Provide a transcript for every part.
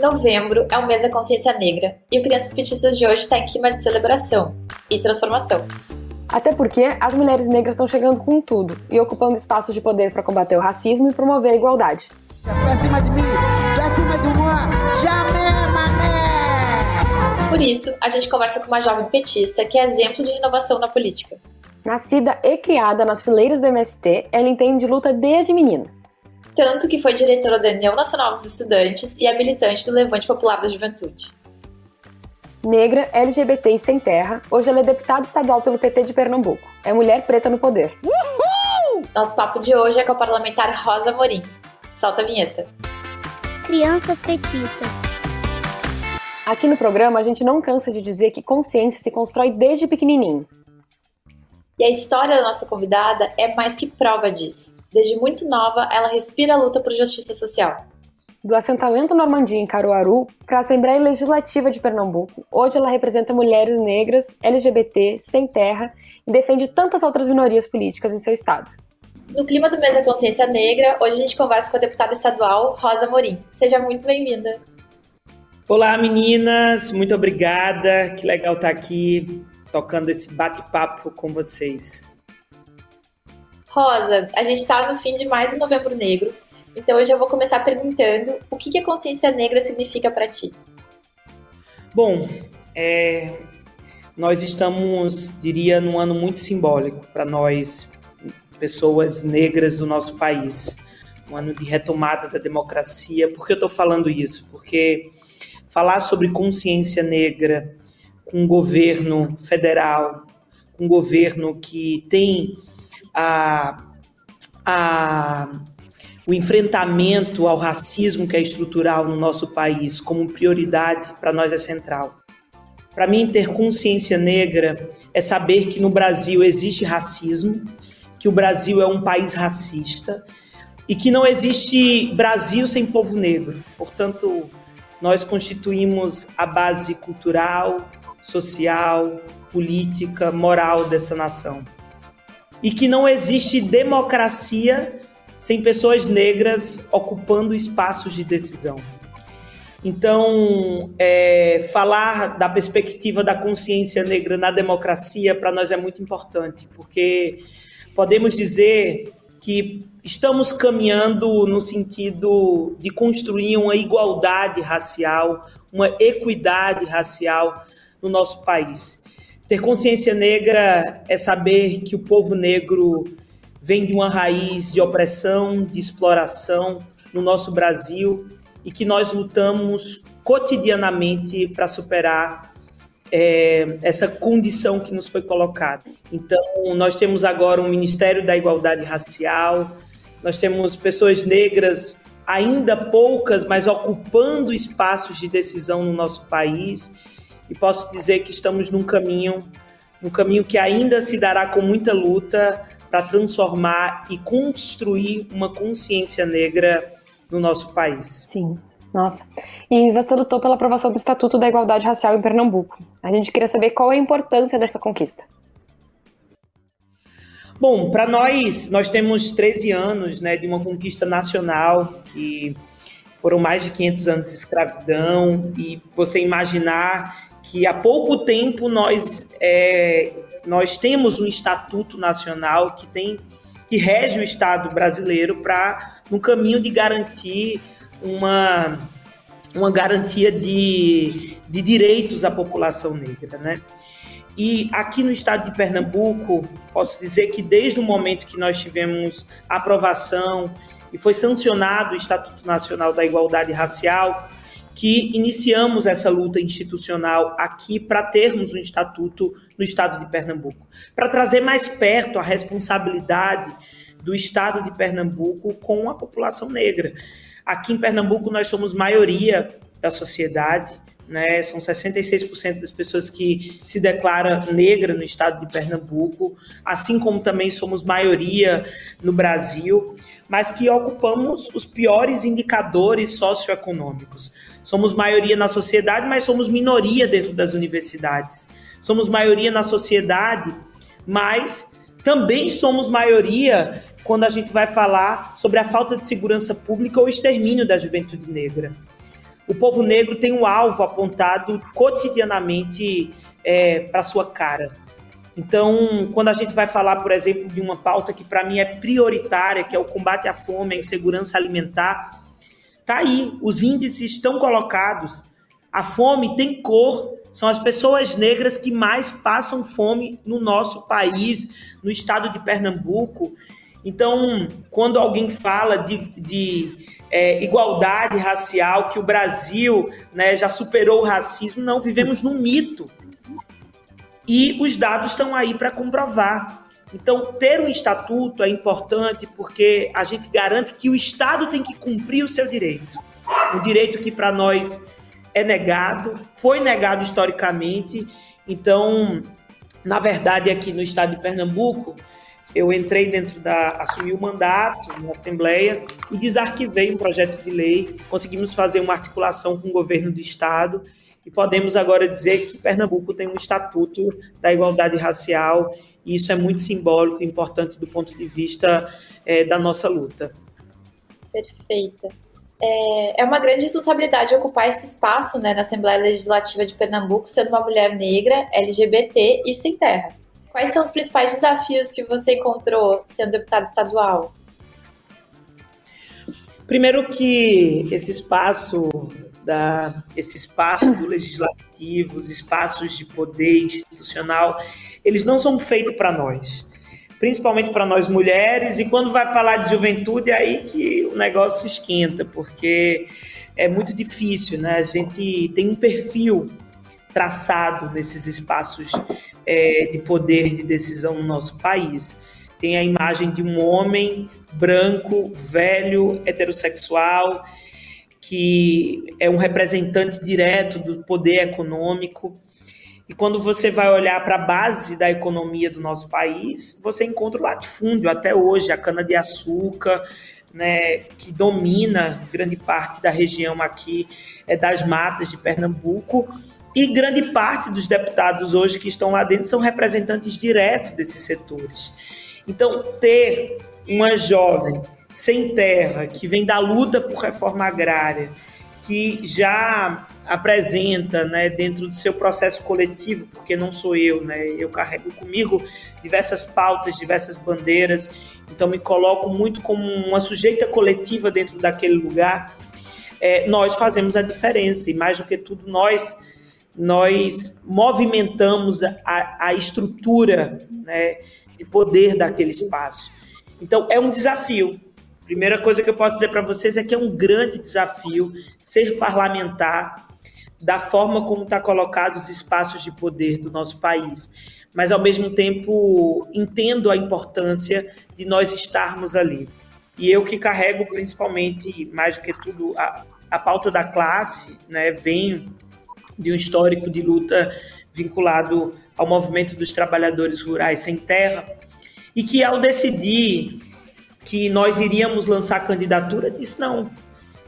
Novembro é o mês da consciência negra e o Crianças Petistas de hoje está em clima de celebração e transformação. Até porque as mulheres negras estão chegando com tudo e ocupando espaços de poder para combater o racismo e promover a igualdade. Pra cima de mim, pra cima de jamais, mané! Por isso, a gente conversa com uma jovem petista que é exemplo de inovação na política. Nascida e criada nas fileiras do MST, ela entende luta desde menina. Tanto que foi diretora da União Nacional dos Estudantes e é militante do Levante Popular da Juventude. Negra, LGBT e sem terra, hoje ela é deputada estadual pelo PT de Pernambuco. É mulher preta no poder. Uhul! Nosso papo de hoje é com a parlamentar Rosa Morim. Solta a vinheta. Crianças petistas. Aqui no programa a gente não cansa de dizer que consciência se constrói desde pequenininho. E a história da nossa convidada é mais que prova disso. Desde muito nova, ela respira a luta por justiça social. Do assentamento Normandia em Caruaru para a Assembleia Legislativa de Pernambuco, hoje ela representa mulheres negras, LGBT, sem terra e defende tantas outras minorias políticas em seu estado. No clima do mês da consciência negra, hoje a gente conversa com a deputada estadual Rosa Morim. Seja muito bem-vinda. Olá, meninas, muito obrigada. Que legal estar aqui tocando esse bate-papo com vocês. Rosa, a gente está no fim de mais um Novembro Negro, então eu já vou começar perguntando o que, que a consciência negra significa para ti. Bom, é, nós estamos, diria, num ano muito simbólico para nós, pessoas negras do nosso país. Um ano de retomada da democracia. Por que eu estou falando isso? Porque falar sobre consciência negra com um governo federal, um governo que tem a, a, o enfrentamento ao racismo que é estrutural no nosso país como prioridade para nós é central. Para mim, ter consciência negra é saber que no Brasil existe racismo, que o Brasil é um país racista e que não existe Brasil sem povo negro. Portanto, nós constituímos a base cultural, social, política, moral dessa nação e que não existe democracia sem pessoas negras ocupando espaços de decisão. Então, é, falar da perspectiva da consciência negra na democracia para nós é muito importante, porque podemos dizer que estamos caminhando no sentido de construir uma igualdade racial, uma equidade racial no nosso país. Ter consciência negra é saber que o povo negro vem de uma raiz de opressão, de exploração no nosso Brasil e que nós lutamos cotidianamente para superar é, essa condição que nos foi colocada. Então, nós temos agora um Ministério da Igualdade Racial, nós temos pessoas negras, ainda poucas, mas ocupando espaços de decisão no nosso país e posso dizer que estamos num caminho, um caminho que ainda se dará com muita luta para transformar e construir uma consciência negra no nosso país. Sim. Nossa. E você lutou pela aprovação do Estatuto da Igualdade Racial em Pernambuco. A gente queria saber qual é a importância dessa conquista. Bom, para nós, nós temos 13 anos né, de uma conquista nacional que foram mais de 500 anos de escravidão e você imaginar que há pouco tempo nós, é, nós temos um estatuto nacional que tem que rege o Estado brasileiro para no caminho de garantir uma, uma garantia de, de direitos à população negra, né? E aqui no estado de Pernambuco, posso dizer que desde o momento que nós tivemos aprovação e foi sancionado o Estatuto Nacional da Igualdade Racial, que iniciamos essa luta institucional aqui para termos um estatuto no estado de Pernambuco, para trazer mais perto a responsabilidade do estado de Pernambuco com a população negra. Aqui em Pernambuco nós somos maioria da sociedade, né? São 66% das pessoas que se declaram negra no estado de Pernambuco, assim como também somos maioria no Brasil, mas que ocupamos os piores indicadores socioeconômicos. Somos maioria na sociedade, mas somos minoria dentro das universidades. Somos maioria na sociedade, mas também somos maioria quando a gente vai falar sobre a falta de segurança pública ou extermínio da juventude negra. o povo negro tem um alvo apontado cotidianamente é, para sua cara. Então, quando a gente vai falar, por exemplo, de uma pauta que para mim é prioritária, que é o combate à fome, à insegurança alimentar, tá aí, os índices estão colocados. A fome tem cor, são as pessoas negras que mais passam fome no nosso país, no estado de Pernambuco. Então, quando alguém fala de, de é, igualdade racial, que o Brasil né, já superou o racismo, não, vivemos num mito. E os dados estão aí para comprovar. Então, ter um estatuto é importante porque a gente garante que o Estado tem que cumprir o seu direito. Um direito que para nós é negado, foi negado historicamente. Então, na verdade, aqui no estado de Pernambuco, eu entrei dentro da. assumi o mandato na Assembleia e desarquivei um projeto de lei. Conseguimos fazer uma articulação com o governo do estado e podemos agora dizer que Pernambuco tem um estatuto da igualdade racial, e isso é muito simbólico e importante do ponto de vista é, da nossa luta. Perfeita. É, é uma grande responsabilidade ocupar esse espaço né, na Assembleia Legislativa de Pernambuco, sendo uma mulher negra, LGBT e sem terra. Quais são os principais desafios que você encontrou sendo deputada estadual? Primeiro que esse espaço da, esse espaço do legislativo, os espaços de poder institucional, eles não são feitos para nós, principalmente para nós mulheres. E quando vai falar de juventude, é aí que o negócio esquenta, porque é muito difícil, né? A gente tem um perfil traçado nesses espaços é, de poder de decisão no nosso país. Tem a imagem de um homem branco, velho, heterossexual que é um representante direto do poder econômico. E quando você vai olhar para a base da economia do nosso país, você encontra o latifúndio até hoje, a cana-de-açúcar, né, que domina grande parte da região aqui é, das matas de Pernambuco. E grande parte dos deputados hoje que estão lá dentro são representantes diretos desses setores. Então, ter uma jovem sem terra, que vem da luta por reforma agrária, que já apresenta, né, dentro do seu processo coletivo, porque não sou eu, né, eu carrego comigo diversas pautas, diversas bandeiras, então me coloco muito como uma sujeita coletiva dentro daquele lugar. É, nós fazemos a diferença e mais do que tudo nós nós movimentamos a, a estrutura né, de poder daquele espaço. Então é um desafio, Primeira coisa que eu posso dizer para vocês é que é um grande desafio ser parlamentar da forma como está colocado os espaços de poder do nosso país. Mas, ao mesmo tempo, entendo a importância de nós estarmos ali. E eu que carrego principalmente, mais do que tudo, a, a pauta da classe, né, venho de um histórico de luta vinculado ao movimento dos trabalhadores rurais sem terra, e que ao decidir que nós iríamos lançar candidatura, disse não.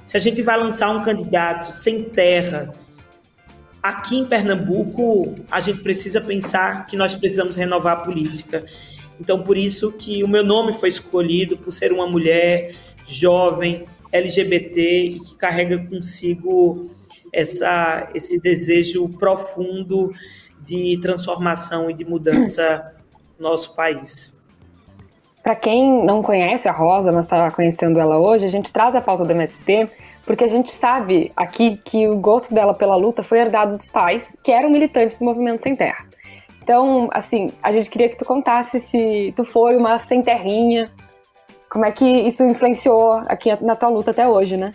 Se a gente vai lançar um candidato sem terra, aqui em Pernambuco, a gente precisa pensar que nós precisamos renovar a política. Então, por isso que o meu nome foi escolhido, por ser uma mulher jovem, LGBT e que carrega consigo essa, esse desejo profundo de transformação e de mudança no nosso país. Para quem não conhece a Rosa, mas está conhecendo ela hoje, a gente traz a pauta do MST porque a gente sabe aqui que o gosto dela pela luta foi herdado dos pais, que eram militantes do Movimento Sem Terra. Então, assim, a gente queria que tu contasse se tu foi uma sem terrinha, como é que isso influenciou aqui na tua luta até hoje, né?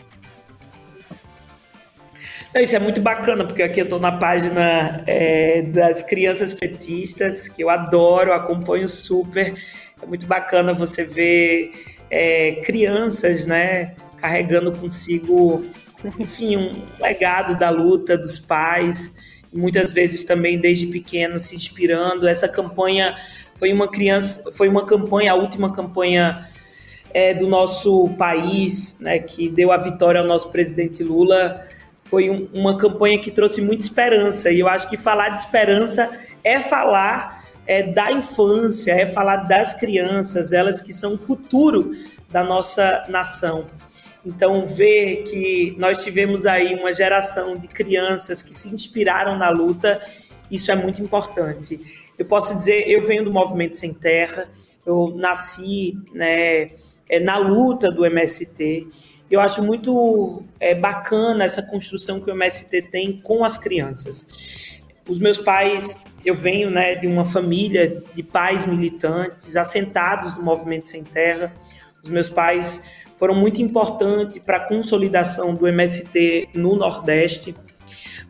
Isso é muito bacana, porque aqui eu estou na página é, das crianças petistas, que eu adoro, acompanho super. É muito bacana você ver é, crianças, né, carregando consigo, enfim, um legado da luta dos pais, muitas vezes também desde pequeno se inspirando. Essa campanha foi uma criança, foi uma campanha, a última campanha é, do nosso país, né, que deu a vitória ao nosso presidente Lula. Foi um, uma campanha que trouxe muita esperança e eu acho que falar de esperança é falar é da infância, é falar das crianças, elas que são o futuro da nossa nação. Então, ver que nós tivemos aí uma geração de crianças que se inspiraram na luta, isso é muito importante. Eu posso dizer, eu venho do Movimento Sem Terra, eu nasci né, é, na luta do MST. Eu acho muito é, bacana essa construção que o MST tem com as crianças. Os meus pais, eu venho né, de uma família de pais militantes, assentados no Movimento Sem Terra. Os meus pais foram muito importantes para a consolidação do MST no Nordeste.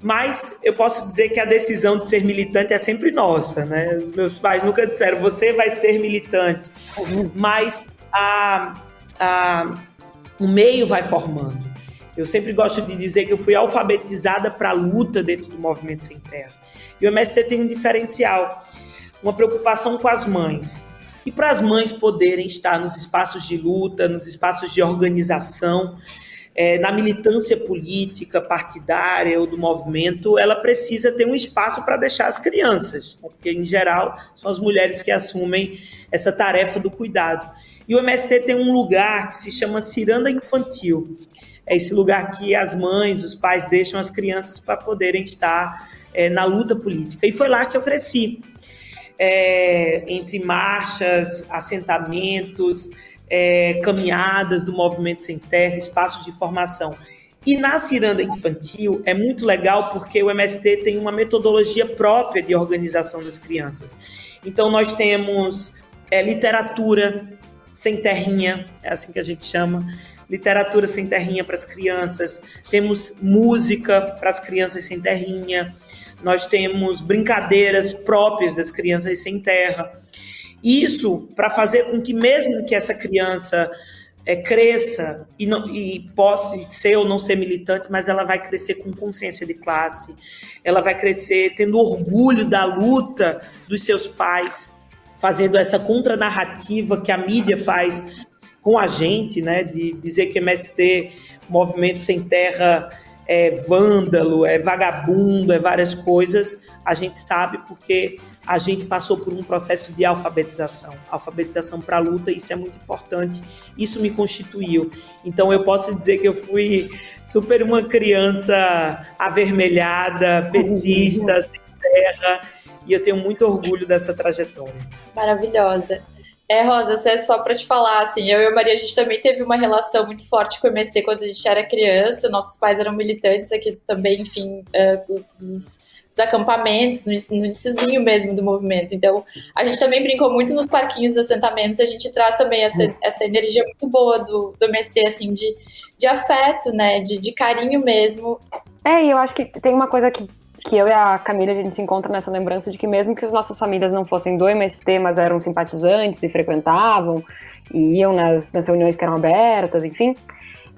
Mas eu posso dizer que a decisão de ser militante é sempre nossa, né? Os meus pais nunca disseram, você vai ser militante. Mas a, a, o meio vai formando. Eu sempre gosto de dizer que eu fui alfabetizada para a luta dentro do movimento sem terra. E o MST tem um diferencial, uma preocupação com as mães e para as mães poderem estar nos espaços de luta, nos espaços de organização, é, na militância política, partidária ou do movimento, ela precisa ter um espaço para deixar as crianças, né? porque, em geral, são as mulheres que assumem essa tarefa do cuidado. E o MST tem um lugar que se chama Ciranda Infantil. É esse lugar que as mães, os pais deixam as crianças para poderem estar é, na luta política. E foi lá que eu cresci é, entre marchas, assentamentos, é, caminhadas do Movimento Sem Terra, espaços de formação. E na ciranda infantil é muito legal porque o MST tem uma metodologia própria de organização das crianças. Então nós temos é, literatura sem terrinha, é assim que a gente chama, literatura sem terrinha para as crianças, temos música para as crianças sem terrinha, nós temos brincadeiras próprias das crianças sem terra. Isso para fazer com que, mesmo que essa criança é, cresça e, não, e possa ser ou não ser militante, mas ela vai crescer com consciência de classe, ela vai crescer tendo orgulho da luta dos seus pais, fazendo essa contranarrativa que a mídia faz com a gente, né, de dizer que MST, Movimento Sem Terra, é vândalo, é vagabundo, é várias coisas, a gente sabe porque a gente passou por um processo de alfabetização, alfabetização para a luta, isso é muito importante, isso me constituiu. Então eu posso dizer que eu fui super uma criança avermelhada, petista, sem terra, e eu tenho muito orgulho dessa trajetória. Maravilhosa. É, Rosa, é só para te falar, assim, eu e a Maria, a gente também teve uma relação muito forte com o MSC quando a gente era criança, nossos pais eram militantes aqui também, enfim, uh, dos, dos, acampamentos, no, no iníciozinho mesmo do movimento. Então, a gente também brincou muito nos parquinhos dos assentamentos, a gente traz também essa, essa energia muito boa do, do MST, assim, de, de afeto, né, de, de carinho mesmo. É, e eu acho que tem uma coisa que que eu e a Camila a gente se encontra nessa lembrança de que mesmo que as nossas famílias não fossem do MST, mas eram simpatizantes e frequentavam e iam nas, nas reuniões que eram abertas, enfim,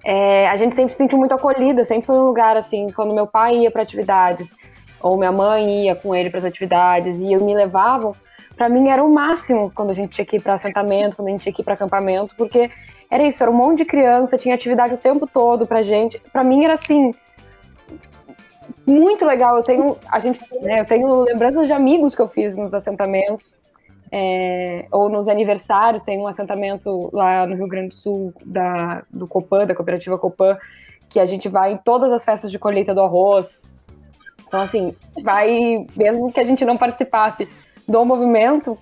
é, a gente sempre se sentiu muito acolhida, sempre foi um lugar assim, quando meu pai ia para atividades ou minha mãe ia com ele para as atividades e eu me levavam, para mim era o máximo quando a gente tinha que ir para assentamento, quando a gente tinha que ir para acampamento, porque era isso, era um monte de criança, tinha atividade o tempo todo pra gente. Para mim era assim, muito legal. Eu tenho, a gente, né, eu tenho lembranças de amigos que eu fiz nos assentamentos. É, ou nos aniversários, tem um assentamento lá no Rio Grande do Sul da, do Copan, da cooperativa Copan, que a gente vai em todas as festas de colheita do arroz. Então, assim, vai, mesmo que a gente não participasse do movimento,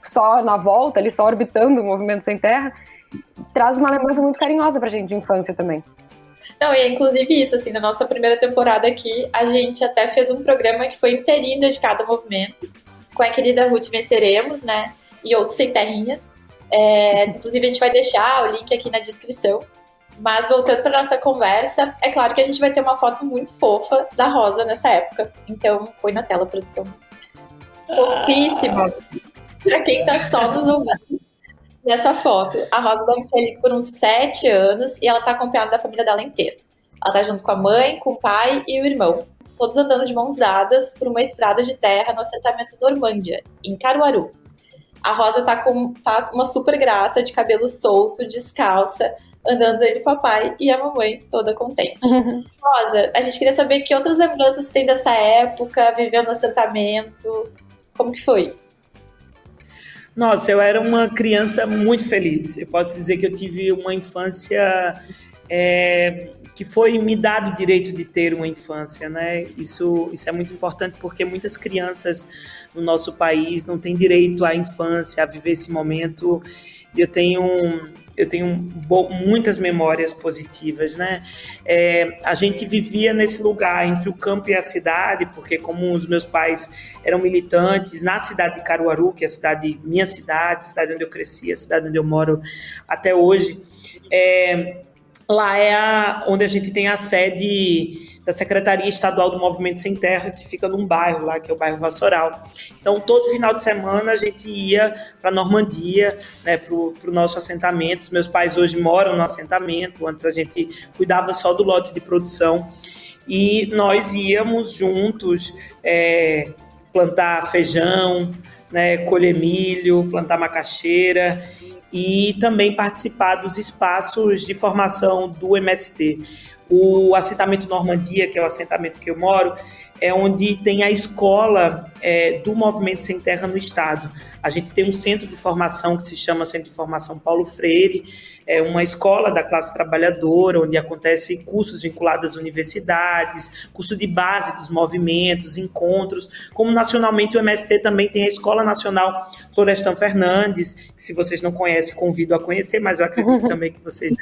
só na volta, ali, só orbitando o movimento sem terra, traz uma lembrança muito carinhosa pra gente de infância também. Não, e é inclusive isso, assim, na nossa primeira temporada aqui, a gente até fez um programa que foi inteirinho dedicado ao movimento, com a querida Ruth Venceremos, né, e outros sem terrinhas. É, inclusive, a gente vai deixar o link aqui na descrição. Mas voltando para nossa conversa, é claro que a gente vai ter uma foto muito fofa da Rosa nessa época. Então, põe na tela, produção. Fofíssima. Para quem tá só nos ouvindo nessa foto. A Rosa deve ter ali por uns sete anos e ela tá acompanhada da família dela inteira. Ela tá junto com a mãe, com o pai e o irmão. Todos andando de mãos dadas por uma estrada de terra no assentamento Normândia, em Caruaru. A Rosa tá com tá uma super graça, de cabelo solto, descalça, andando ele com o papai e a mamãe toda contente. Uhum. Rosa, a gente queria saber que outras lembranças tem dessa época, vivendo no assentamento, como que foi? Nossa, eu era uma criança muito feliz. Eu posso dizer que eu tive uma infância é, que foi me dado o direito de ter uma infância, né? Isso, isso é muito importante porque muitas crianças no nosso país não têm direito à infância, a viver esse momento. Eu tenho eu tenho muitas memórias positivas, né? É, a gente vivia nesse lugar entre o campo e a cidade, porque como os meus pais eram militantes na cidade de Caruaru, que é a cidade minha cidade, cidade onde eu cresci, a cidade onde eu moro até hoje, é, lá é a, onde a gente tem a sede da Secretaria Estadual do Movimento Sem Terra, que fica num bairro lá, que é o bairro Vassoural. Então, todo final de semana a gente ia para Normandia, né, para o nosso assentamento. Os meus pais hoje moram no assentamento, antes a gente cuidava só do lote de produção. E nós íamos juntos é, plantar feijão, né, colher milho, plantar macaxeira e também participar dos espaços de formação do MST. O assentamento Normandia, que é o assentamento que eu moro, é onde tem a escola é, do Movimento Sem Terra no Estado. A gente tem um centro de formação que se chama Centro de Formação Paulo Freire, é uma escola da classe trabalhadora, onde acontecem cursos vinculados às universidades, curso de base dos movimentos, encontros. Como nacionalmente o MST também tem a Escola Nacional Florestan Fernandes, que se vocês não conhecem, convido a conhecer, mas eu acredito também que vocês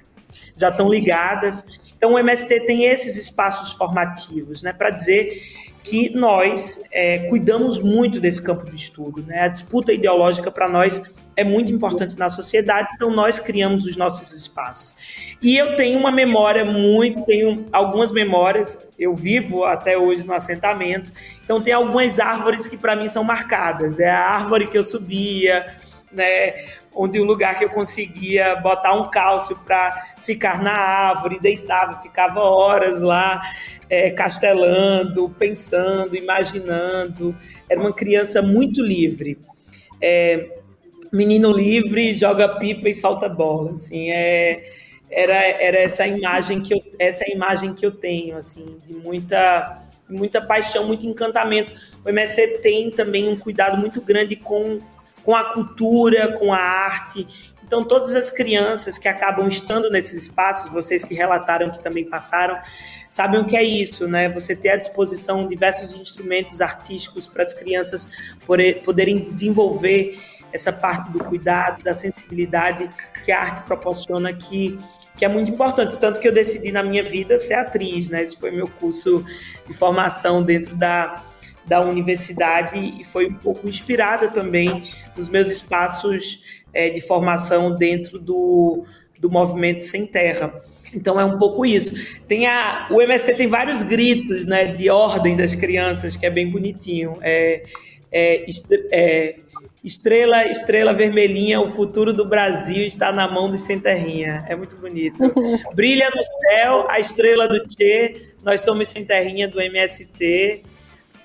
já estão ligadas. Então, o MST tem esses espaços formativos, né, para dizer que nós é, cuidamos muito desse campo de estudo. Né? A disputa ideológica para nós é muito importante na sociedade, então nós criamos os nossos espaços. E eu tenho uma memória muito, tenho algumas memórias, eu vivo até hoje no assentamento, então tem algumas árvores que para mim são marcadas. É a árvore que eu subia, né, onde o lugar que eu conseguia botar um cálcio para ficar na árvore, deitava, ficava horas lá é, castelando, pensando, imaginando. Era uma criança muito livre. É, menino livre, joga pipa e solta bola, assim, é, era, era essa imagem que eu, essa imagem que eu tenho, assim, de muita muita paixão, muito encantamento. O MSC tem também um cuidado muito grande com com a cultura, com a arte. Então, todas as crianças que acabam estando nesses espaços, vocês que relataram que também passaram, sabem o que é isso, né? Você ter à disposição diversos instrumentos artísticos para as crianças poderem desenvolver essa parte do cuidado, da sensibilidade que a arte proporciona, que, que é muito importante. Tanto que eu decidi na minha vida ser atriz, né? Esse foi meu curso de formação dentro da, da universidade e foi um pouco inspirada também nos meus espaços é, de formação dentro do, do movimento Sem Terra. Então é um pouco isso. Tem a, o MSC tem vários gritos né, de ordem das crianças, que é bem bonitinho. É, é, é, estrela, estrela vermelhinha, o futuro do Brasil está na mão do Sem Terrinha. É muito bonito. Brilha no céu a estrela do Tchê, nós somos Sem Terrinha do MST.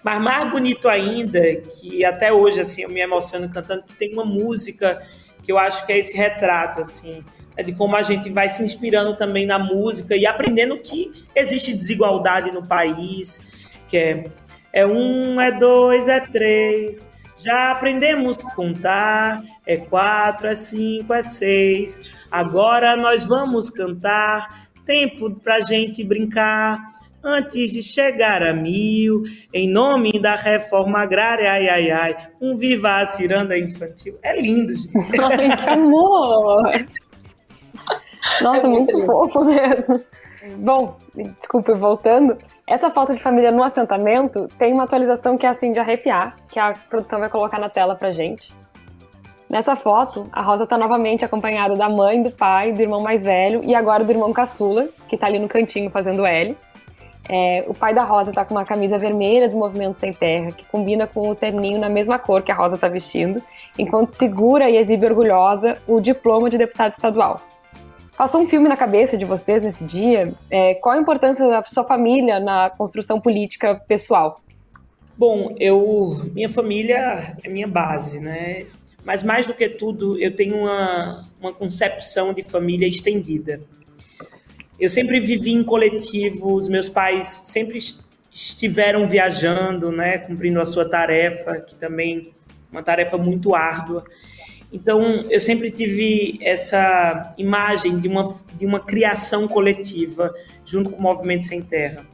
Mas mais bonito ainda, que até hoje assim eu me emociono cantando, que tem uma música que eu acho que é esse retrato assim, é de como a gente vai se inspirando também na música e aprendendo que existe desigualdade no país, que é é um, é dois, é três. Já aprendemos a contar, é quatro, é cinco, é seis. Agora nós vamos cantar, tempo pra gente brincar antes de chegar a mil, em nome da reforma agrária, ai, ai, ai, um viva a ciranda infantil. É lindo, gente. Ai, que amor! Nossa, é muito, muito fofo mesmo. Bom, desculpe, voltando. Essa foto de família no assentamento tem uma atualização que é assim de arrepiar, que a produção vai colocar na tela pra gente. Nessa foto, a Rosa tá novamente acompanhada da mãe, do pai, do irmão mais velho e agora do irmão caçula, que tá ali no cantinho fazendo L. É, o pai da Rosa tá com uma camisa vermelha do Movimento Sem Terra, que combina com o terninho na mesma cor que a Rosa tá vestindo, enquanto segura e exibe orgulhosa o diploma de deputado estadual. Passou um filme na cabeça de vocês nesse dia? É, qual a importância da sua família na construção política pessoal? Bom, eu, minha família é minha base, né? Mas mais do que tudo, eu tenho uma, uma concepção de família estendida. Eu sempre vivi em coletivo, os meus pais sempre estiveram viajando, né, cumprindo a sua tarefa, que também uma tarefa muito árdua. Então, eu sempre tive essa imagem de uma, de uma criação coletiva junto com o Movimento Sem Terra.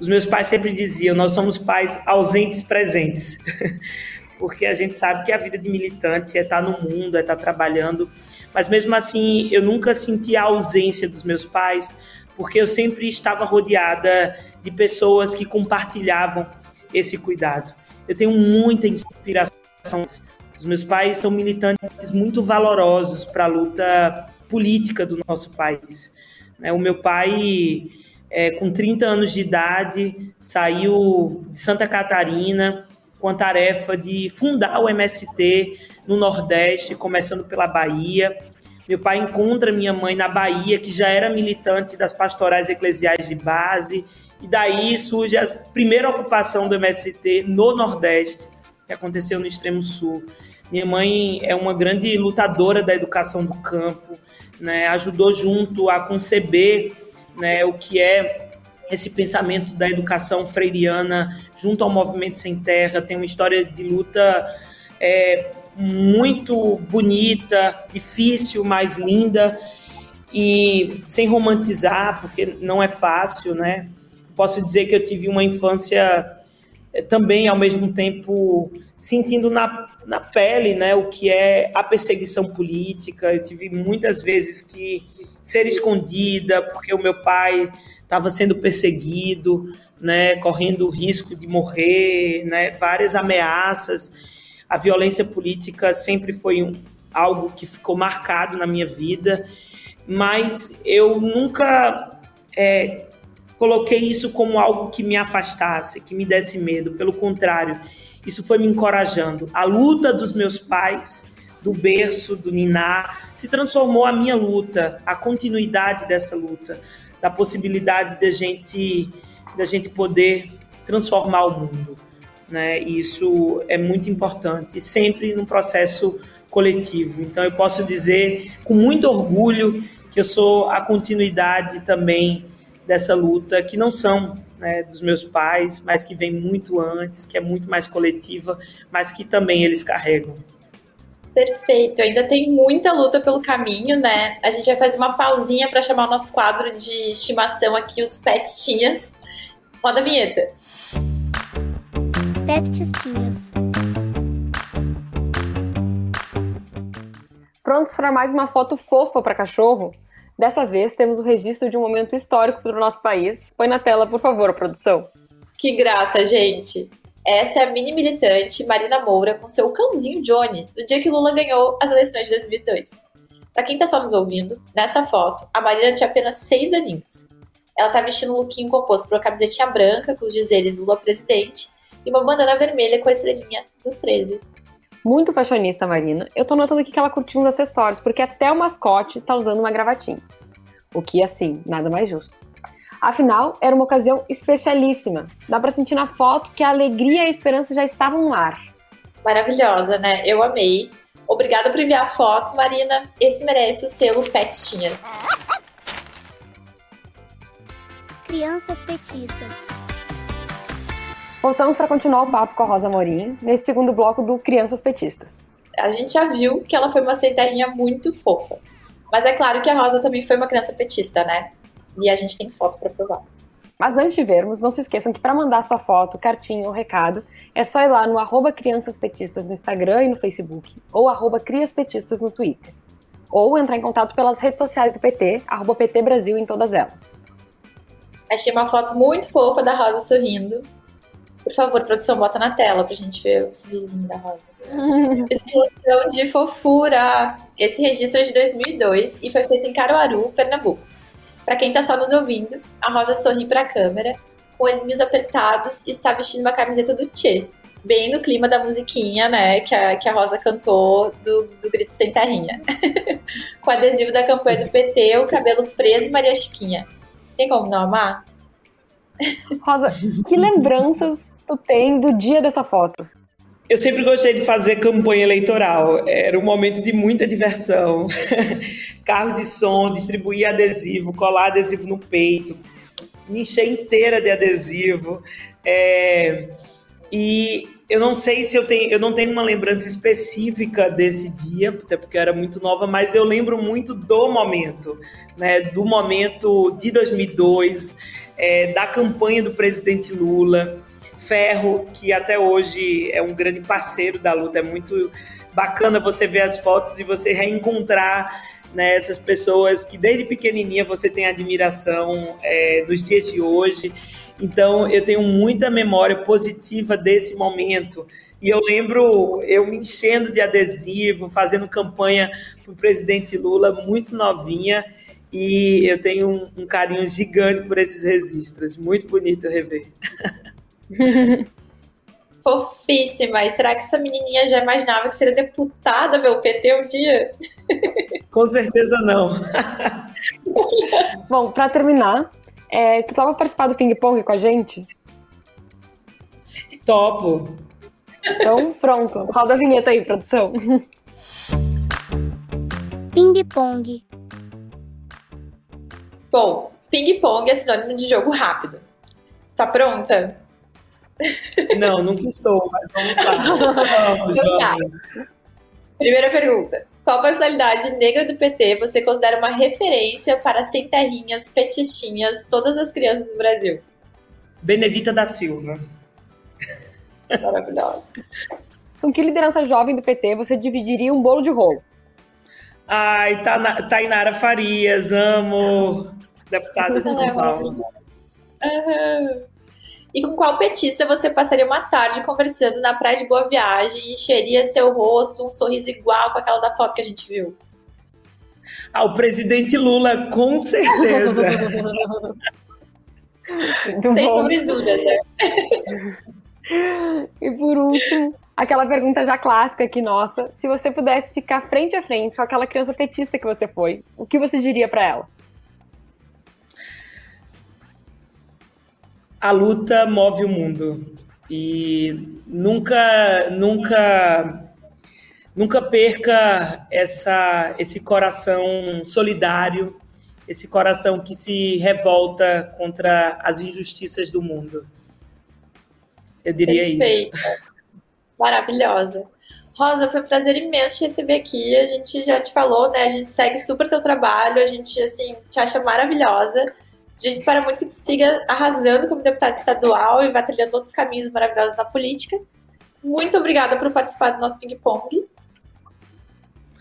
Os meus pais sempre diziam: nós somos pais ausentes presentes, porque a gente sabe que a vida de militante é estar no mundo, é estar trabalhando, mas mesmo assim eu nunca senti a ausência dos meus pais, porque eu sempre estava rodeada de pessoas que compartilhavam esse cuidado. Eu tenho muita inspiração. Os meus pais são militantes muito valorosos para a luta política do nosso país. Né? O meu pai, é, com 30 anos de idade, saiu de Santa Catarina com a tarefa de fundar o MST no Nordeste, começando pela Bahia. Meu pai encontra minha mãe na Bahia, que já era militante das pastorais eclesiais de base, e daí surge a primeira ocupação do MST no Nordeste, que aconteceu no extremo sul. Minha mãe é uma grande lutadora da educação do campo, né? ajudou junto a conceber né, o que é esse pensamento da educação freiriana junto ao movimento sem terra, tem uma história de luta é, muito bonita, difícil, mas linda e sem romantizar, porque não é fácil, né? Posso dizer que eu tive uma infância é, também, ao mesmo tempo, sentindo na, na pele né, o que é a perseguição política. Eu tive muitas vezes que ser escondida, porque o meu pai estava sendo perseguido, né, correndo o risco de morrer, né, várias ameaças. A violência política sempre foi um, algo que ficou marcado na minha vida, mas eu nunca é, coloquei isso como algo que me afastasse, que me desse medo. Pelo contrário, isso foi me encorajando. A luta dos meus pais, do berço, do Niná, se transformou a minha luta, a continuidade dessa luta, da possibilidade da gente, da gente poder transformar o mundo. Né? Isso é muito importante, sempre num processo coletivo. Então, eu posso dizer com muito orgulho que eu sou a continuidade também dessa luta, que não são né, dos meus pais, mas que vem muito antes, que é muito mais coletiva, mas que também eles carregam. Perfeito, ainda tem muita luta pelo caminho, né? A gente vai fazer uma pausinha para chamar o nosso quadro de estimação aqui, os Petinhas. Roda a vinheta. Petinhas. Prontos para mais uma foto fofa para cachorro? Dessa vez, temos o registro de um momento histórico para o nosso país. Põe na tela, por favor, produção. Que graça, gente! Essa é a mini militante Marina Moura com seu cãozinho Johnny, no dia que Lula ganhou as eleições de 2002. Para quem está só nos ouvindo, nessa foto, a Marina tinha apenas seis aninhos. Ela tá vestindo um lookinho composto por uma camisetinha branca com os dizeres Lula presidente e uma bandana vermelha com a estrelinha do 13 muito fashionista, Marina. Eu tô notando aqui que ela curtiu uns acessórios, porque até o mascote tá usando uma gravatinha. O que, assim, nada mais justo. Afinal, era uma ocasião especialíssima. Dá para sentir na foto que a alegria e a esperança já estavam no ar. Maravilhosa, né? Eu amei. Obrigada por enviar a foto, Marina. Esse merece o selo Petinhas. Crianças petistas. Voltamos para continuar o papo com a Rosa Morim, nesse segundo bloco do Crianças Petistas. A gente já viu que ela foi uma centerrinha muito fofa. Mas é claro que a Rosa também foi uma criança petista, né? E a gente tem foto para provar. Mas antes de vermos, não se esqueçam que para mandar sua foto, cartinha ou recado, é só ir lá no arroba Crianças Petistas no Instagram e no Facebook, ou arroba Crias Petistas no Twitter. Ou entrar em contato pelas redes sociais do PT, arroba PT Brasil em todas elas. Achei uma foto muito fofa da Rosa sorrindo, por favor, produção, bota na tela pra gente ver o sorrisinho da Rosa. Explosão de fofura! Esse registro é de 2002 e foi feito em Caruaru, Pernambuco. Para quem tá só nos ouvindo, a Rosa sorri pra câmera, com olhinhos apertados e está vestindo uma camiseta do Tchê. Bem no clima da musiquinha, né, que a, que a Rosa cantou do, do Grito Sem Terrinha. com adesivo da campanha do PT, o cabelo preso e Maria Chiquinha. Tem como não amar? Rosa, que lembranças tu tem do dia dessa foto? Eu sempre gostei de fazer campanha eleitoral. Era um momento de muita diversão. Carro de som, distribuir adesivo, colar adesivo no peito, me encher inteira de adesivo. É... E eu não sei se eu tenho, eu não tenho uma lembrança específica desse dia, até porque eu era muito nova, mas eu lembro muito do momento, né? Do momento de 2002, é, da campanha do presidente Lula, Ferro, que até hoje é um grande parceiro da luta, é muito bacana você ver as fotos e você reencontrar né, essas pessoas que desde pequenininha você tem admiração é, nos dias de hoje. Então, eu tenho muita memória positiva desse momento. E eu lembro eu me enchendo de adesivo, fazendo campanha para o presidente Lula, muito novinha. E eu tenho um, um carinho gigante por esses registros. Muito bonito rever. Fofíssima. E será que essa menininha já imaginava que seria deputada pelo PT um dia? Com certeza não. Bom, para terminar, é, tu tava participar do ping-pong com a gente? Topo. Então, pronto. Roda a vinheta aí, produção. Ping-pong. Bom, ping-pong é sinônimo de jogo rápido. Está pronta? Não, nunca estou, mas vamos lá. Vamos, Então tá. vamos. Primeira pergunta. Qual personalidade negra do PT você considera uma referência para sem terrinhas, petistinhas, todas as crianças do Brasil? Benedita da Silva. Maravilhosa. Com que liderança jovem do PT você dividiria um bolo de rolo? Ai, Tainara Farias, amo. Deputada de São Paulo. Aham. E com qual petista você passaria uma tarde conversando na praia de Boa Viagem e encheria seu rosto um sorriso igual com aquela da foto que a gente viu? Ah, o presidente Lula, com certeza. Sem bom. sombra de dúvida, né? E por último, aquela pergunta já clássica aqui nossa. Se você pudesse ficar frente a frente com aquela criança petista que você foi, o que você diria pra ela? A luta move o mundo. E nunca, nunca, nunca perca essa, esse coração solidário, esse coração que se revolta contra as injustiças do mundo. Eu diria isso. Maravilhosa. Rosa, foi um prazer imenso te receber aqui. A gente já te falou, né? A gente segue super teu trabalho, a gente, assim, te acha maravilhosa. A gente espera muito que tu siga arrasando como deputada estadual e vá trilhando outros caminhos maravilhosos na política. Muito obrigada por participar do nosso ping-pong.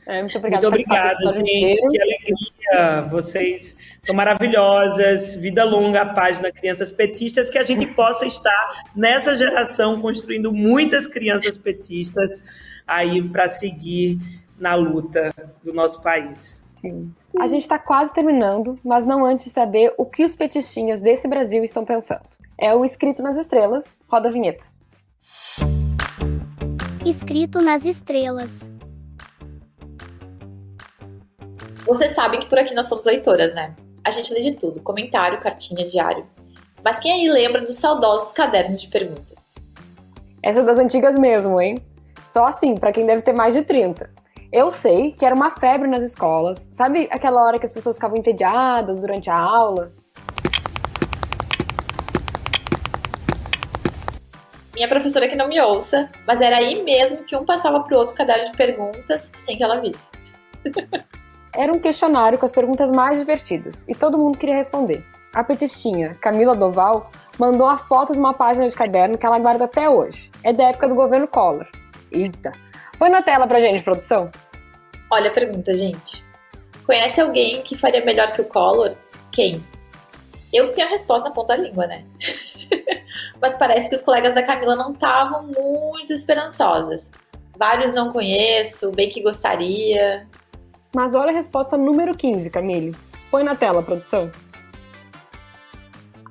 É, muito obrigada Muito episódio gente. Que alegria. Vocês são maravilhosas. Vida longa a página Crianças Petistas. Que a gente possa estar nessa geração construindo muitas crianças petistas aí para seguir na luta do nosso país. Sim. A gente está quase terminando, mas não antes de saber o que os petistinhas desse Brasil estão pensando. É o Escrito nas Estrelas. Roda a vinheta. Escrito nas estrelas. Vocês sabem que por aqui nós somos leitoras, né? A gente lê de tudo: comentário, cartinha, diário. Mas quem aí lembra dos saudosos cadernos de perguntas? Essa é das antigas mesmo, hein? Só assim, pra quem deve ter mais de 30. Eu sei que era uma febre nas escolas. Sabe aquela hora que as pessoas ficavam entediadas durante a aula? Minha professora que não me ouça, mas era aí mesmo que um passava pro outro caderno de perguntas sem que ela visse. Era um questionário com as perguntas mais divertidas e todo mundo queria responder. A petistinha Camila Doval mandou a foto de uma página de caderno que ela guarda até hoje. É da época do governo Collor. Eita! Põe na tela pra gente, produção. Olha a pergunta, gente. Conhece alguém que faria melhor que o Collor? Quem? Eu tenho a resposta na ponta da língua, né? Mas parece que os colegas da Camila não estavam muito esperançosas. Vários não conheço, bem que gostaria. Mas olha a resposta número 15, Camille. Põe na tela, produção.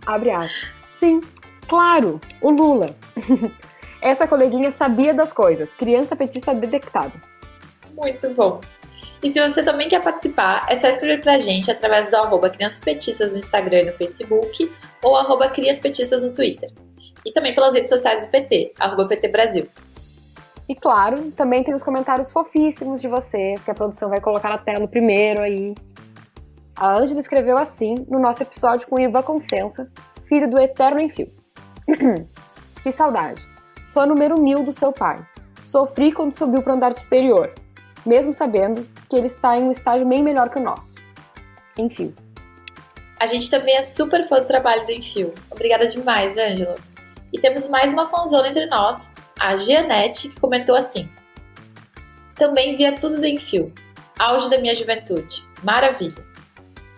Abre aspas. Sim, claro, o Lula. Essa coleguinha sabia das coisas. Criança petista detectada. Muito bom. E se você também quer participar, é só escrever pra gente através do arroba Crianças Petistas no Instagram e no Facebook ou arroba Crias Petistas no Twitter. E também pelas redes sociais do PT, arroba PT Brasil. E claro, também tem os comentários fofíssimos de vocês, que a produção vai colocar na tela primeiro aí. A Ângela escreveu assim no nosso episódio com Iva Consensa, filho do Eterno Enfio. que saudade. fã número mil do seu pai. Sofri quando subiu para o andar superior, mesmo sabendo que ele está em um estágio bem melhor que o nosso. Enfim. A gente também é super fã do trabalho do Enfio. Obrigada demais, Ângela. E temos mais uma fanzona entre nós, a Gianette, que comentou assim: Também via tudo do Enfio. Auge da minha juventude. Maravilha.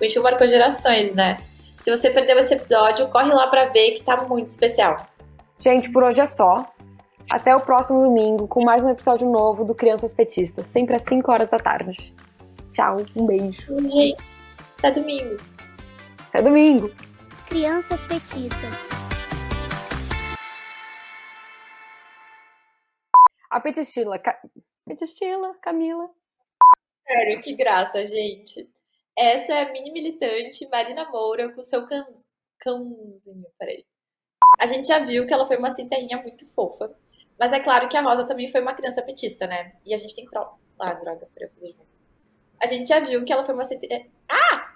O Enfio marcou gerações, né? Se você perdeu esse episódio, corre lá para ver que tá muito especial. Gente, por hoje é só. Até o próximo domingo com mais um episódio novo do Crianças Petistas, sempre às 5 horas da tarde. Tchau, um beijo. Gente, até domingo. Até domingo. Crianças petistas. A Petistila. Ca... Petistila, Camila. Sério, que graça, gente. Essa é a mini militante Marina Moura com seu can... cãozinho. Peraí. A gente já viu que ela foi uma centerrinha muito fofa. Mas é claro que a Rosa também foi uma criança petista, né? E a gente tem prova. Ah, droga, eu fazer A gente já viu que ela foi uma centerrinha. Ah!